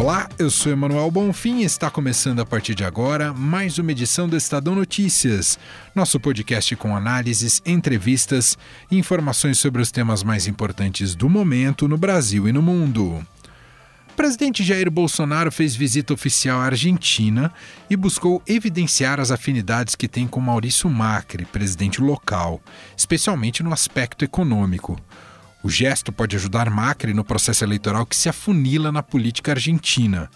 Olá, eu sou Emanuel Bonfim e está começando a partir de agora mais uma edição do Estadão Notícias, nosso podcast com análises, entrevistas e informações sobre os temas mais importantes do momento no Brasil e no mundo. O presidente Jair Bolsonaro fez visita oficial à Argentina e buscou evidenciar as afinidades que tem com Maurício Macri, presidente local, especialmente no aspecto econômico. O gesto pode ajudar Macri no processo eleitoral que se afunila na política argentina.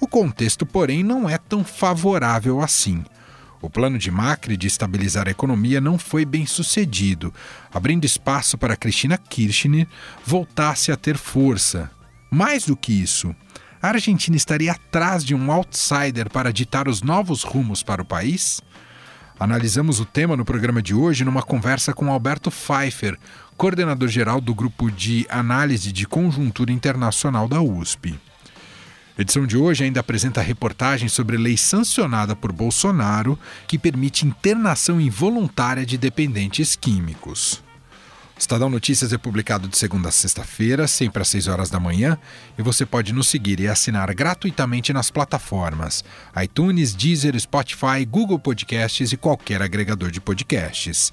O contexto, porém, não é tão favorável assim. O plano de Macri de estabilizar a economia não foi bem sucedido, abrindo espaço para Cristina Kirchner voltasse a ter força. Mais do que isso, a Argentina estaria atrás de um outsider para ditar os novos rumos para o país? Analisamos o tema no programa de hoje numa conversa com Alberto Pfeiffer, coordenador geral do Grupo de Análise de Conjuntura Internacional da USP. A edição de hoje ainda apresenta reportagem sobre lei sancionada por Bolsonaro que permite internação involuntária de dependentes químicos. Estadão Notícias é publicado de segunda a sexta-feira, sempre às 6 horas da manhã, e você pode nos seguir e assinar gratuitamente nas plataformas iTunes, Deezer, Spotify, Google Podcasts e qualquer agregador de podcasts.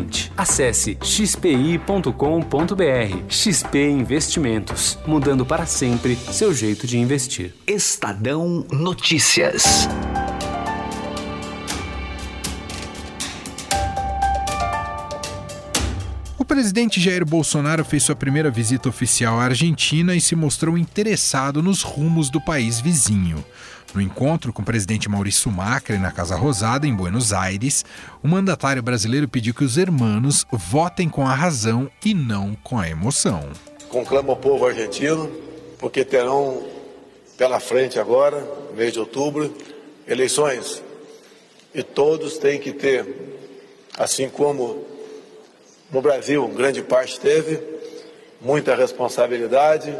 Acesse xpi.com.br. XP Investimentos, mudando para sempre seu jeito de investir. Estadão Notícias. O presidente Jair Bolsonaro fez sua primeira visita oficial à Argentina e se mostrou interessado nos rumos do país vizinho. No encontro com o presidente Maurício Macri na Casa Rosada, em Buenos Aires, o mandatário brasileiro pediu que os hermanos votem com a razão e não com a emoção. Conclama o povo argentino, porque terão pela frente agora, mês de outubro, eleições. E todos têm que ter, assim como no Brasil grande parte teve, muita responsabilidade,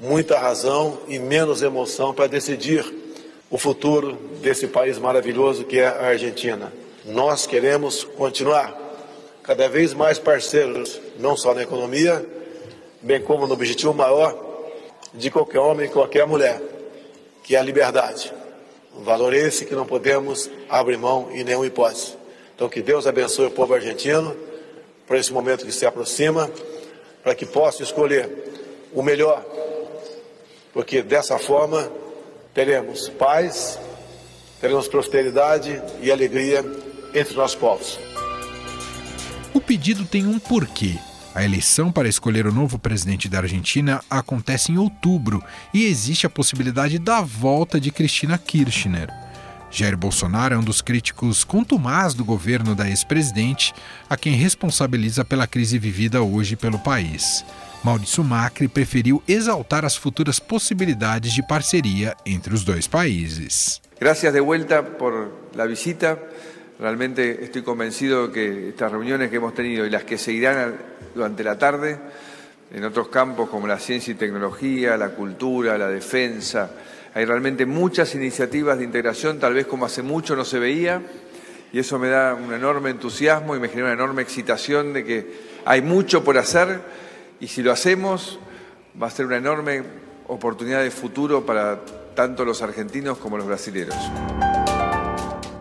muita razão e menos emoção para decidir o futuro desse país maravilhoso que é a Argentina. Nós queremos continuar cada vez mais parceiros, não só na economia, bem como no objetivo maior de qualquer homem e qualquer mulher, que é a liberdade. Um valor esse que não podemos abrir mão em nenhuma hipótese. Então, que Deus abençoe o povo argentino para esse momento que se aproxima, para que possa escolher o melhor, porque dessa forma teremos paz, teremos prosperidade e alegria entre os nossos povos. O pedido tem um porquê. A eleição para escolher o novo presidente da Argentina acontece em outubro e existe a possibilidade da volta de Cristina Kirchner. Jair Bolsonaro é um dos críticos contumaz do governo da ex-presidente, a quem responsabiliza pela crise vivida hoje pelo país. Maurício Macri preferiu exaltar as futuras possibilidades de parceria entre os dois países. Gracias de vuelta por la visita. Realmente estoy convencido que estas reuniones que hemos tenido y las que seguirán durante la tarde en otros campos como la ciencia y tecnología, la cultura, la defensa, hay realmente muchas iniciativas de integración, tal vez como hace mucho no se veía, y eso me da un enorme entusiasmo y me genera una enorme excitación de que hay mucho por hacer y si lo hacemos va a ser una enorme oportunidad de futuro para tanto los argentinos como los brasileños.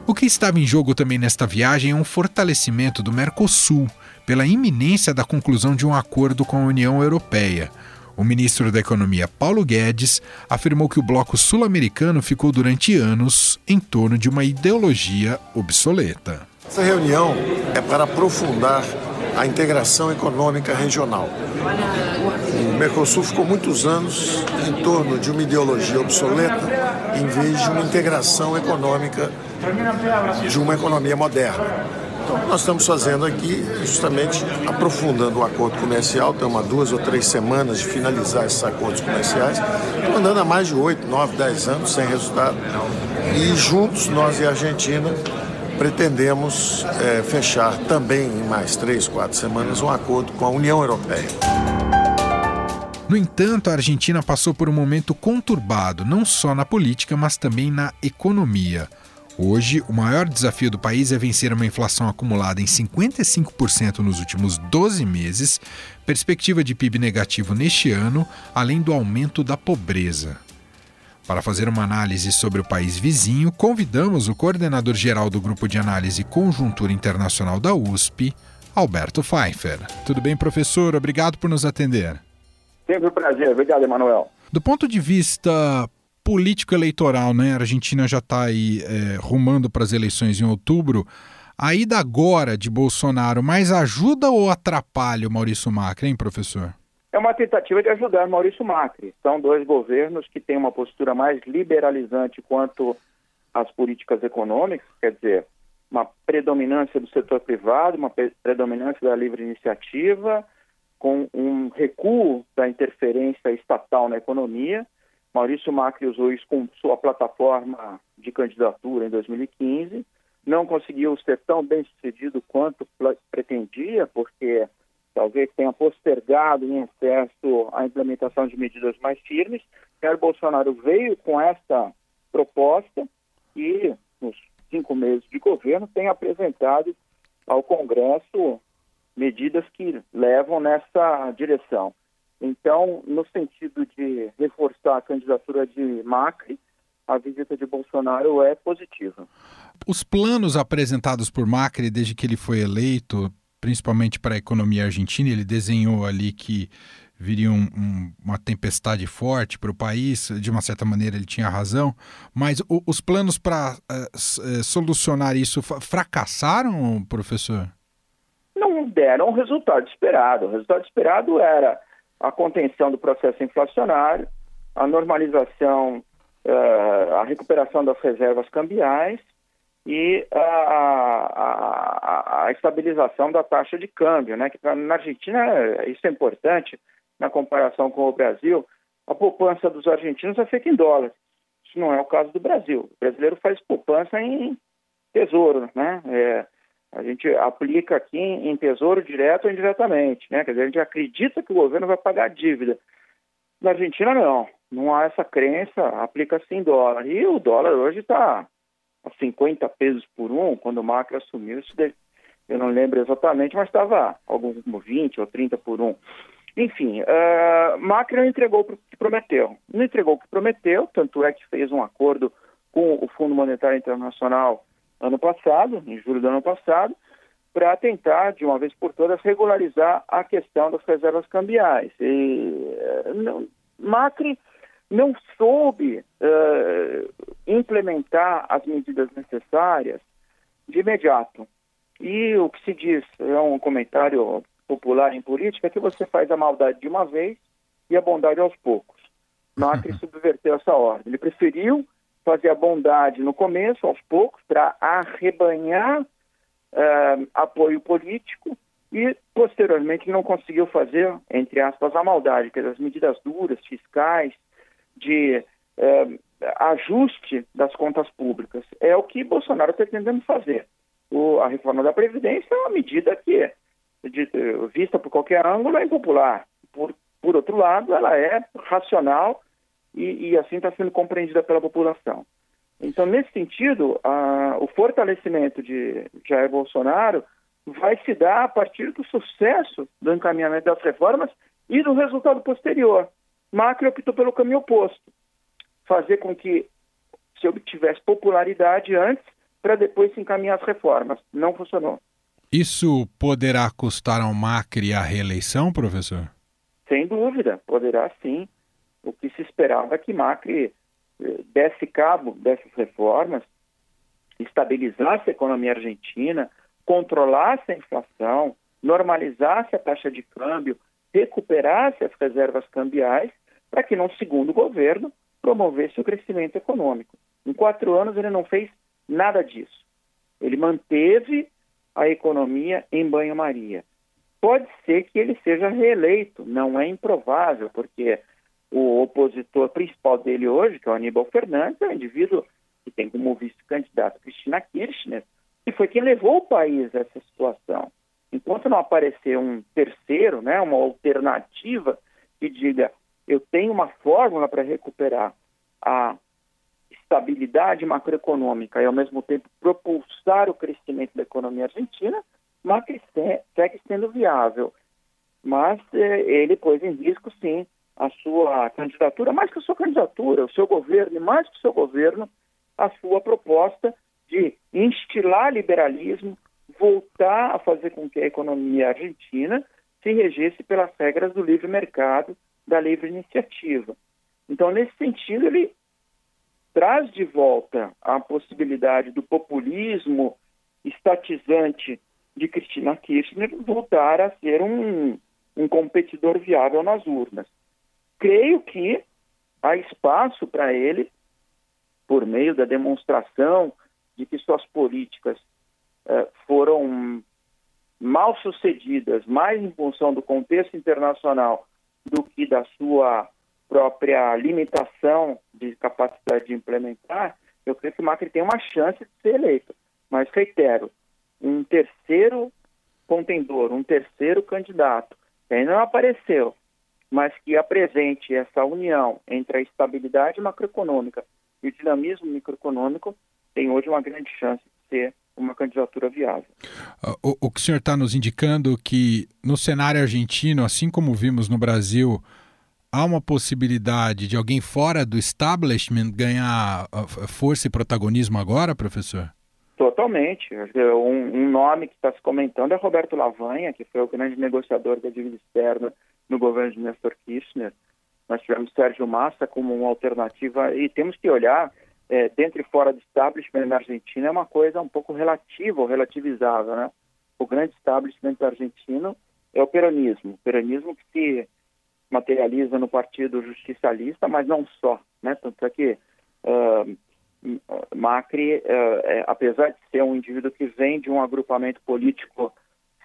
O que estava em jogo também nesta viagem é um fortalecimento do Mercosul, pela iminência da conclusão de um acordo com a União Europeia. O ministro da Economia, Paulo Guedes, afirmou que o bloco sul-americano ficou durante anos em torno de uma ideologia obsoleta. Essa reunião é para aprofundar a integração econômica regional. O Mercosul ficou muitos anos em torno de uma ideologia obsoleta, em vez de uma integração econômica de uma economia moderna. Então, nós estamos fazendo aqui, justamente aprofundando o acordo comercial. Há duas ou três semanas de finalizar esses acordos comerciais. Estamos andando há mais de oito, nove, dez anos sem resultado. E juntos, nós e a Argentina, pretendemos é, fechar também em mais três, quatro semanas um acordo com a União Europeia. No entanto, a Argentina passou por um momento conturbado, não só na política, mas também na economia. Hoje, o maior desafio do país é vencer uma inflação acumulada em 55% nos últimos 12 meses, perspectiva de PIB negativo neste ano, além do aumento da pobreza. Para fazer uma análise sobre o país vizinho, convidamos o coordenador geral do Grupo de Análise Conjuntura Internacional da USP, Alberto Pfeiffer. Tudo bem, professor? Obrigado por nos atender. Sempre um prazer. Obrigado, Emanuel. Do ponto de vista político-eleitoral, né? A Argentina já está aí é, rumando para as eleições em outubro. A ida agora de Bolsonaro mais ajuda ou atrapalha o Maurício Macri, hein, professor? É uma tentativa de ajudar Maurício Macri. São dois governos que têm uma postura mais liberalizante quanto às políticas econômicas, quer dizer, uma predominância do setor privado, uma predominância da livre iniciativa, com um recuo da interferência estatal na economia Maurício Macri usou isso com sua plataforma de candidatura em 2015. Não conseguiu ser tão bem sucedido quanto pretendia, porque talvez tenha postergado em excesso a implementação de medidas mais firmes. Jair Bolsonaro veio com essa proposta e, nos cinco meses de governo, tem apresentado ao Congresso medidas que levam nessa direção. Então, no sentido de reforçar a candidatura de Macri, a visita de Bolsonaro é positiva. Os planos apresentados por Macri desde que ele foi eleito, principalmente para a economia argentina, ele desenhou ali que viria um, um, uma tempestade forte para o país, de uma certa maneira ele tinha razão, mas o, os planos para uh, solucionar isso fracassaram, professor? Não deram o resultado esperado. O resultado esperado era a contenção do processo inflacionário, a normalização, uh, a recuperação das reservas cambiais e a, a, a, estabilização da taxa de câmbio, né? Que na Argentina isso é importante na comparação com o Brasil. A poupança dos argentinos é feita em dólares. Isso não é o caso do Brasil. O brasileiro faz poupança em tesouro, né? É, a gente aplica aqui em tesouro direto ou indiretamente, né? Quer dizer, a gente acredita que o governo vai pagar a dívida. Na Argentina, não. Não há essa crença, aplica-se em dólar. E o dólar hoje está 50 pesos por um, quando o Macri assumiu, isso eu não lembro exatamente, mas estava alguns como 20 ou 30 por um. Enfim, uh, Macri não entregou o que prometeu. Não entregou o que prometeu, tanto é que fez um acordo com o Fundo Monetário Internacional ano passado, em julho do ano passado, para tentar, de uma vez por todas, regularizar a questão das reservas cambiais. E, eh, não, Macri não soube uh, implementar as medidas necessárias de imediato. E o que se diz, é um comentário popular em política, que você faz a maldade de uma vez e a bondade aos poucos. Macri subverteu essa ordem. Ele preferiu fazer a bondade no começo, aos poucos, para arrebanhar uh, apoio político e, posteriormente, não conseguiu fazer, entre aspas, a maldade, que as medidas duras, fiscais, de uh, ajuste das contas públicas. É o que Bolsonaro está tentando fazer. O, a reforma da Previdência é uma medida que, de, vista por qualquer ângulo, é impopular. Por, por outro lado, ela é racional e, e assim está sendo compreendida pela população. Então, nesse sentido, a, o fortalecimento de Jair Bolsonaro vai se dar a partir do sucesso do encaminhamento das reformas e do resultado posterior. Macri optou pelo caminho oposto, fazer com que se obtivesse popularidade antes para depois se encaminhar as reformas. Não funcionou. Isso poderá custar ao Macri a reeleição, professor? Sem dúvida, poderá sim o que se esperava que Macri eh, desse cabo dessas reformas, estabilizasse a economia argentina, controlasse a inflação, normalizasse a taxa de câmbio, recuperasse as reservas cambiais para que, no segundo governo, promovesse o crescimento econômico. Em quatro anos, ele não fez nada disso. Ele manteve a economia em banho-maria. Pode ser que ele seja reeleito, não é improvável, porque o opositor principal dele hoje, que é o Aníbal Fernandes, é um indivíduo que tem como vice-candidato Cristina Kirchner, e foi quem levou o país a essa situação. Enquanto não aparecer um terceiro, né, uma alternativa que diga eu tenho uma fórmula para recuperar a estabilidade macroeconômica e, ao mesmo tempo, propulsar o crescimento da economia argentina, Macri segue sendo viável. Mas eh, ele pôs em risco, sim, a sua candidatura, mais que a sua candidatura, o seu governo, e mais que o seu governo, a sua proposta de instilar liberalismo, voltar a fazer com que a economia argentina se regesse pelas regras do livre mercado, da livre iniciativa. Então, nesse sentido, ele traz de volta a possibilidade do populismo estatizante de Cristina Kirchner voltar a ser um, um competidor viável nas urnas. Creio que há espaço para ele, por meio da demonstração de que suas políticas eh, foram mal sucedidas, mais em função do contexto internacional do que da sua própria limitação de capacidade de implementar, eu creio que o Macri tem uma chance de ser eleito. Mas, reitero, um terceiro contendor, um terceiro candidato, que ainda não apareceu, mas que apresente essa união entre a estabilidade macroeconômica e o dinamismo microeconômico, tem hoje uma grande chance de ser uma candidatura viável. O, o que o senhor está nos indicando que no cenário argentino, assim como vimos no Brasil, há uma possibilidade de alguém fora do establishment ganhar força e protagonismo agora, professor? Totalmente. Um, um nome que está se comentando é Roberto Lavanha, que foi o grande negociador da dívida externa no governo de Nestor Kirchner. Nós tivemos Sérgio Massa como uma alternativa e temos que olhar é, dentro e fora do establishment na Argentina é uma coisa um pouco relativa ou relativizável, né? O grande establishment argentino é o peronismo, o peronismo que se materializa no Partido Justicialista, mas não só, né? Tanto é que uh, Macri, uh, apesar de ser um indivíduo que vem de um agrupamento político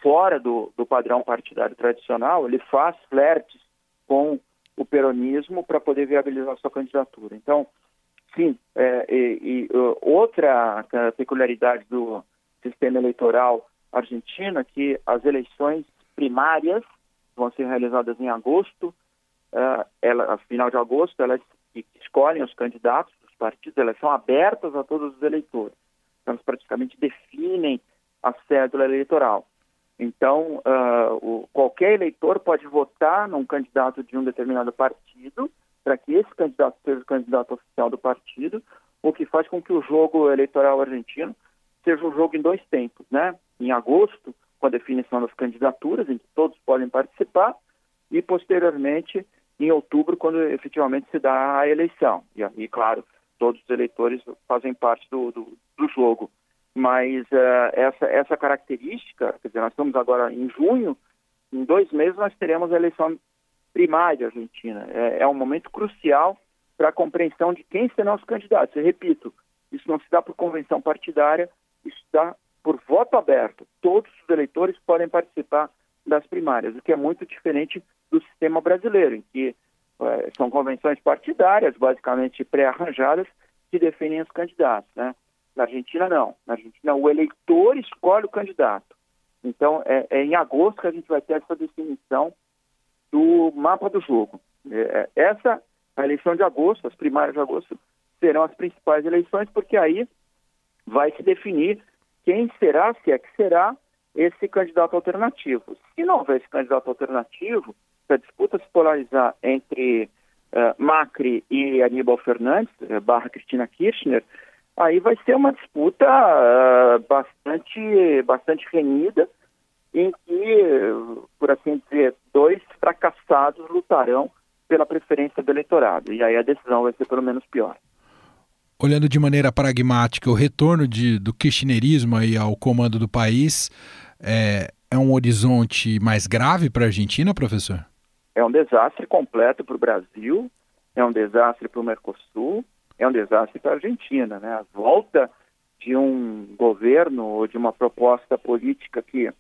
fora do, do padrão partidário tradicional, ele faz flertes com o peronismo para poder viabilizar sua candidatura. Então, Sim, é, e, e, outra peculiaridade do sistema eleitoral argentino é que as eleições primárias vão ser realizadas em agosto, uh, ela, final de agosto, elas escolhem os candidatos dos partidos, elas são abertas a todos os eleitores. Então, elas praticamente definem a cédula eleitoral. Então, uh, o, qualquer eleitor pode votar num candidato de um determinado partido para que esse candidato seja o candidato oficial do partido, o que faz com que o jogo eleitoral argentino seja um jogo em dois tempos, né? Em agosto, com a definição das candidaturas, em que todos podem participar, e posteriormente em outubro, quando efetivamente se dá a eleição. E aí, claro, todos os eleitores fazem parte do, do, do jogo. Mas uh, essa, essa característica, quer dizer, nós estamos agora em junho, em dois meses nós teremos a eleição primária argentina. É, é um momento crucial para a compreensão de quem serão os candidatos. Eu repito, isso não se dá por convenção partidária, isso dá por voto aberto. Todos os eleitores podem participar das primárias, o que é muito diferente do sistema brasileiro, em que é, são convenções partidárias, basicamente pré-arranjadas, que definem os candidatos. Né? Na Argentina, não. Na Argentina, o eleitor escolhe o candidato. Então, é, é em agosto que a gente vai ter essa definição do mapa do jogo. É, é, essa, a eleição de agosto, as primárias de agosto, serão as principais eleições, porque aí vai se definir quem será, se é que será, esse candidato alternativo. Se não houver esse candidato alternativo, se a disputa se polarizar entre uh, Macri e Aníbal Fernandes, uh, barra Cristina Kirchner, aí vai ser uma disputa uh, bastante, bastante renhida, em que, por assim dizer, dois fracassados lutarão pela preferência do eleitorado. E aí a decisão vai ser pelo menos pior. Olhando de maneira pragmática, o retorno de, do kirchnerismo aí ao comando do país é, é um horizonte mais grave para a Argentina, professor? É um desastre completo para o Brasil, é um desastre para o Mercosul, é um desastre para a Argentina. Né? A volta de um governo ou de uma proposta política que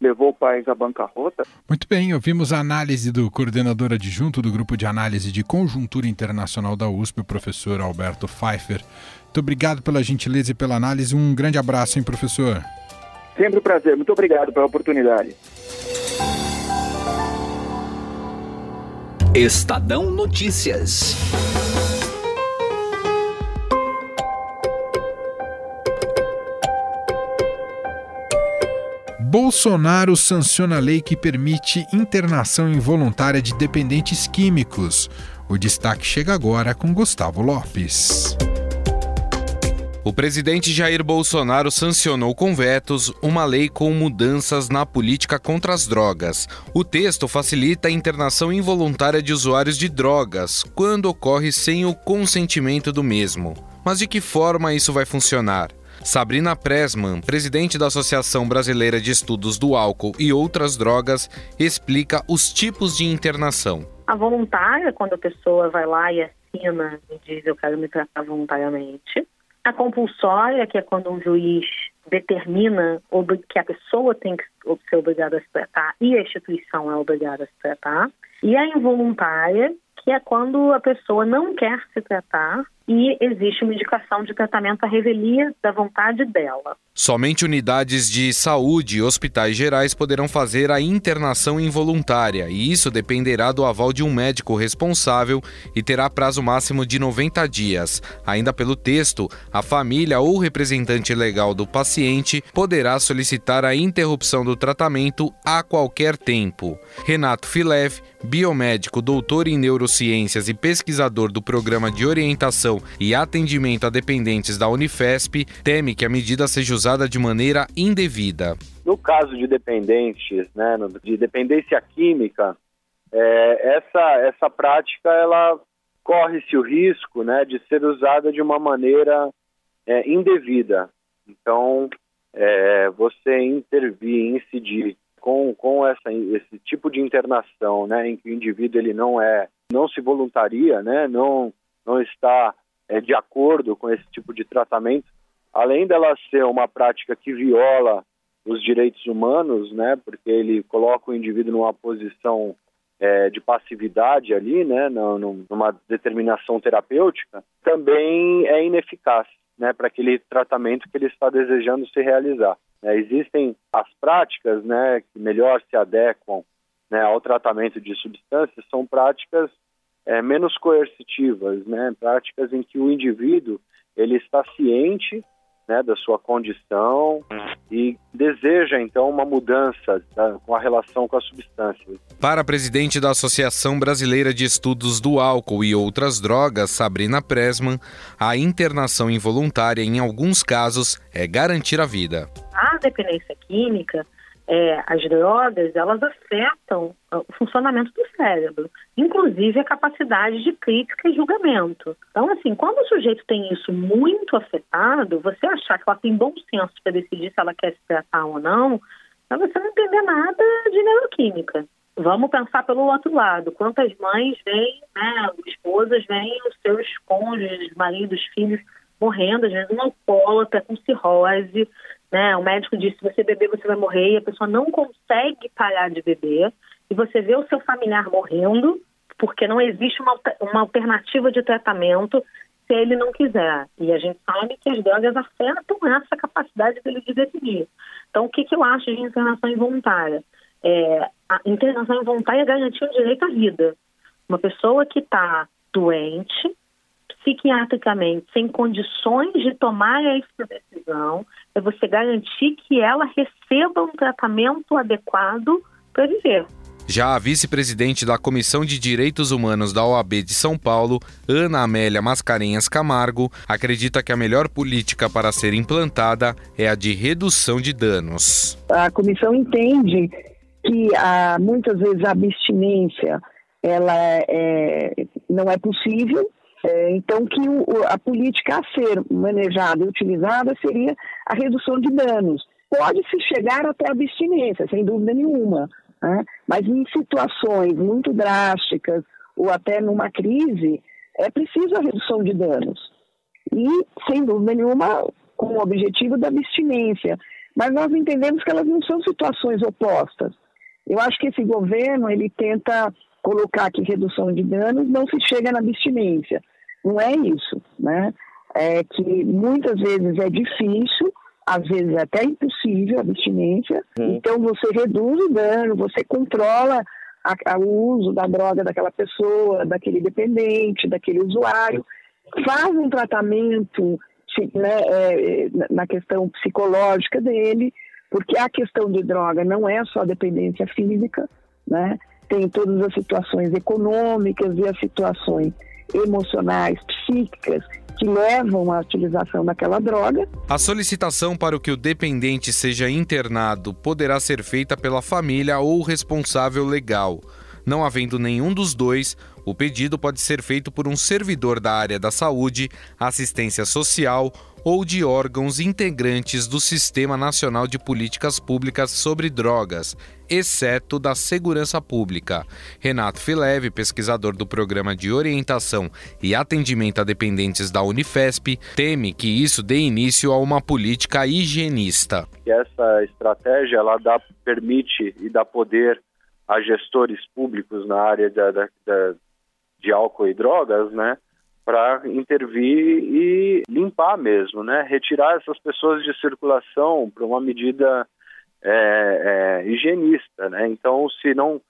levou o país à bancarrota. Muito bem, ouvimos a análise do coordenador adjunto do Grupo de Análise de Conjuntura Internacional da USP, o professor Alberto Pfeiffer. Muito obrigado pela gentileza e pela análise. Um grande abraço, hein, professor? Sempre um prazer. Muito obrigado pela oportunidade. Estadão Notícias. Bolsonaro sanciona a lei que permite internação involuntária de dependentes químicos. O destaque chega agora com Gustavo Lopes. O presidente Jair Bolsonaro sancionou com vetos uma lei com mudanças na política contra as drogas. O texto facilita a internação involuntária de usuários de drogas quando ocorre sem o consentimento do mesmo. Mas de que forma isso vai funcionar? Sabrina Pressman, presidente da Associação Brasileira de Estudos do Álcool e Outras Drogas, explica os tipos de internação. A voluntária, quando a pessoa vai lá e assina e diz eu quero me tratar voluntariamente. A compulsória, que é quando um juiz determina que a pessoa tem que ser obrigada a se tratar e a instituição é obrigada a se tratar. E a involuntária, que é quando a pessoa não quer se tratar e existe uma indicação de tratamento à revelia da vontade dela. Somente unidades de saúde e hospitais gerais poderão fazer a internação involuntária, e isso dependerá do aval de um médico responsável e terá prazo máximo de 90 dias. Ainda pelo texto, a família ou representante legal do paciente poderá solicitar a interrupção do tratamento a qualquer tempo. Renato Filev, biomédico, doutor em neurociências e pesquisador do programa de orientação e atendimento a dependentes da Unifesp, teme que a medida seja usada de maneira indevida. No caso de dependentes, né, de dependência química, é, essa, essa prática ela corre-se o risco né, de ser usada de uma maneira é, indevida. Então, é, você intervir, incidir com, com essa, esse tipo de internação, né, em que o indivíduo ele não é, não se voluntaria, né, não, não está é, de acordo com esse tipo de tratamento, além dela ser uma prática que viola os direitos humanos, né, porque ele coloca o indivíduo numa posição é, de passividade ali, né, numa determinação terapêutica, também é ineficaz, né, para aquele tratamento que ele está desejando se realizar. É, existem as práticas, né, que melhor se adequam né, ao tratamento de substâncias, são práticas é, menos coercitivas, né, práticas em que o indivíduo ele está ciente né, da sua condição e deseja então uma mudança tá, com a relação com a substância. Para a presidente da Associação Brasileira de Estudos do Álcool e Outras Drogas, Sabrina Presman, a internação involuntária em alguns casos é garantir a vida. A dependência química é, as drogas elas afetam ah, o funcionamento do cérebro, inclusive a capacidade de crítica e julgamento. Então, assim, quando o sujeito tem isso muito afetado, você achar que ela tem bom senso para decidir se ela quer se tratar ou não, você não entender nada de neuroquímica. Vamos pensar pelo outro lado. Quantas mães veem, né, esposas veem os seus cônjuges, maridos, filhos morrendo, às vezes um alcoólatra com cirrose, né? O médico disse: se você beber, você vai morrer, e a pessoa não consegue parar de beber, e você vê o seu familiar morrendo, porque não existe uma, uma alternativa de tratamento se ele não quiser. E a gente sabe que as drogas afetam essa capacidade dele de definir. Então, o que, que eu acho de internação involuntária? É, a internação involuntária garantir o direito à vida. Uma pessoa que está doente, psiquiatricamente sem condições de tomar essa decisão, é você garantir que ela receba um tratamento adequado para viver. Já a vice-presidente da Comissão de Direitos Humanos da OAB de São Paulo, Ana Amélia Mascarenhas Camargo, acredita que a melhor política para ser implantada é a de redução de danos. A comissão entende que ah, muitas vezes a abstinência ela é, não é possível é, então, que o, a política a ser manejada e utilizada seria a redução de danos. Pode-se chegar até a abstinência, sem dúvida nenhuma, Né? Mas em situações muito drásticas ou até numa crise, é preciso a redução de danos. E, sem dúvida nenhuma, com o objetivo da abstinência. Mas nós entendemos que elas não são situações opostas. Eu acho que esse governo ele tenta colocar que redução de danos não se chega na abstinência. Não é isso, né? É que muitas vezes é difícil, às vezes é até impossível a abstinência. Uhum. Então você reduz o dano, você controla a, a, o uso da droga daquela pessoa, daquele dependente, daquele usuário, faz um tratamento né, é, na questão psicológica dele, porque a questão de droga não é só dependência física, né? tem todas as situações econômicas e as situações emocionais, psíquicas que levam à utilização daquela droga. A solicitação para que o dependente seja internado poderá ser feita pela família ou responsável legal. Não havendo nenhum dos dois, o pedido pode ser feito por um servidor da área da saúde, assistência social ou de órgãos integrantes do Sistema Nacional de Políticas Públicas sobre Drogas, exceto da Segurança Pública. Renato Fileve, pesquisador do Programa de Orientação e Atendimento a Dependentes da Unifesp, teme que isso dê início a uma política higienista. Essa estratégia ela dá, permite e dá poder a gestores públicos na área da, da, da de álcool e drogas, né, para intervir e limpar mesmo, né? Retirar essas pessoas de circulação para uma medida é, é, higienista, né? Então, se não,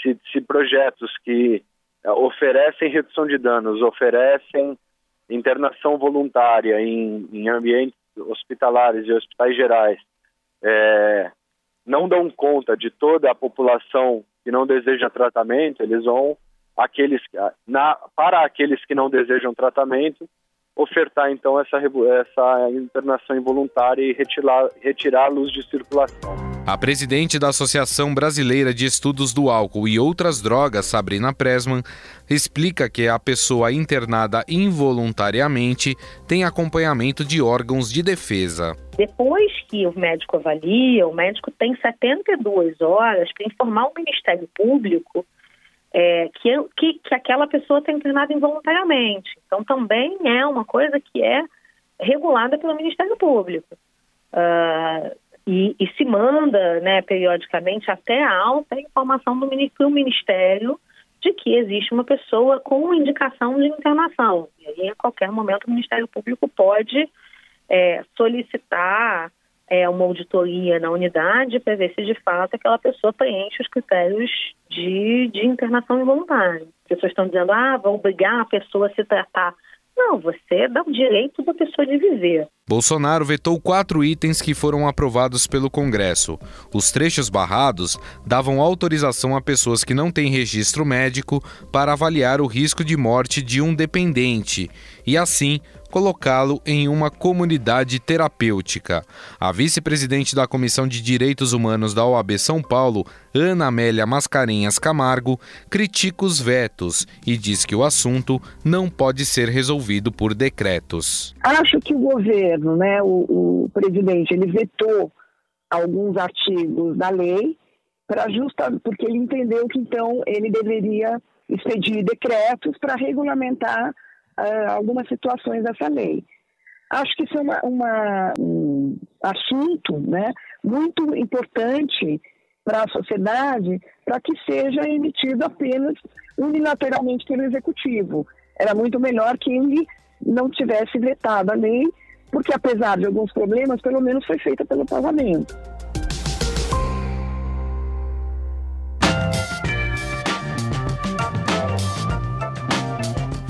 se, se projetos que é, oferecem redução de danos, oferecem internação voluntária em, em ambientes hospitalares e hospitais gerais, é, não dão conta de toda a população que não deseja tratamento, eles vão aqueles na, para aqueles que não desejam tratamento, ofertar então essa, essa internação involuntária e retirá-los de circulação. A presidente da Associação Brasileira de Estudos do Álcool e Outras Drogas, Sabrina Presman, explica que a pessoa internada involuntariamente tem acompanhamento de órgãos de defesa. Depois que o médico avalia, o médico tem 72 horas para informar o Ministério Público é, que, que, que aquela pessoa está internada involuntariamente. Então, também é uma coisa que é regulada pelo Ministério Público. Uh, e, e, se manda, né, periodicamente, até a alta informação do ministro, Ministério de que existe uma pessoa com indicação de internação. E aí, a qualquer momento, o Ministério Público pode é, solicitar é, uma auditoria na unidade para ver se de fato aquela pessoa preenche os critérios de, de internação involuntária. As pessoas estão dizendo, ah, vão obrigar a pessoa a se tratar. Não, você dá o direito da pessoa de viver. Bolsonaro vetou quatro itens que foram aprovados pelo Congresso. Os trechos barrados davam autorização a pessoas que não têm registro médico para avaliar o risco de morte de um dependente e, assim, colocá-lo em uma comunidade terapêutica. A vice-presidente da Comissão de Direitos Humanos da OAB São Paulo, Ana Amélia Mascarenhas Camargo, critica os vetos e diz que o assunto não pode ser resolvido por decretos. Acho que o governo, né, o, o presidente, ele vetou alguns artigos da lei para justa porque ele entendeu que então ele deveria expedir decretos para regulamentar uh, algumas situações dessa lei. Acho que isso é uma, uma, um assunto né, muito importante para a sociedade para que seja emitido apenas unilateralmente pelo Executivo. Era muito melhor que ele não tivesse vetado a lei, porque apesar de alguns problemas, pelo menos foi feita pelo Parlamento.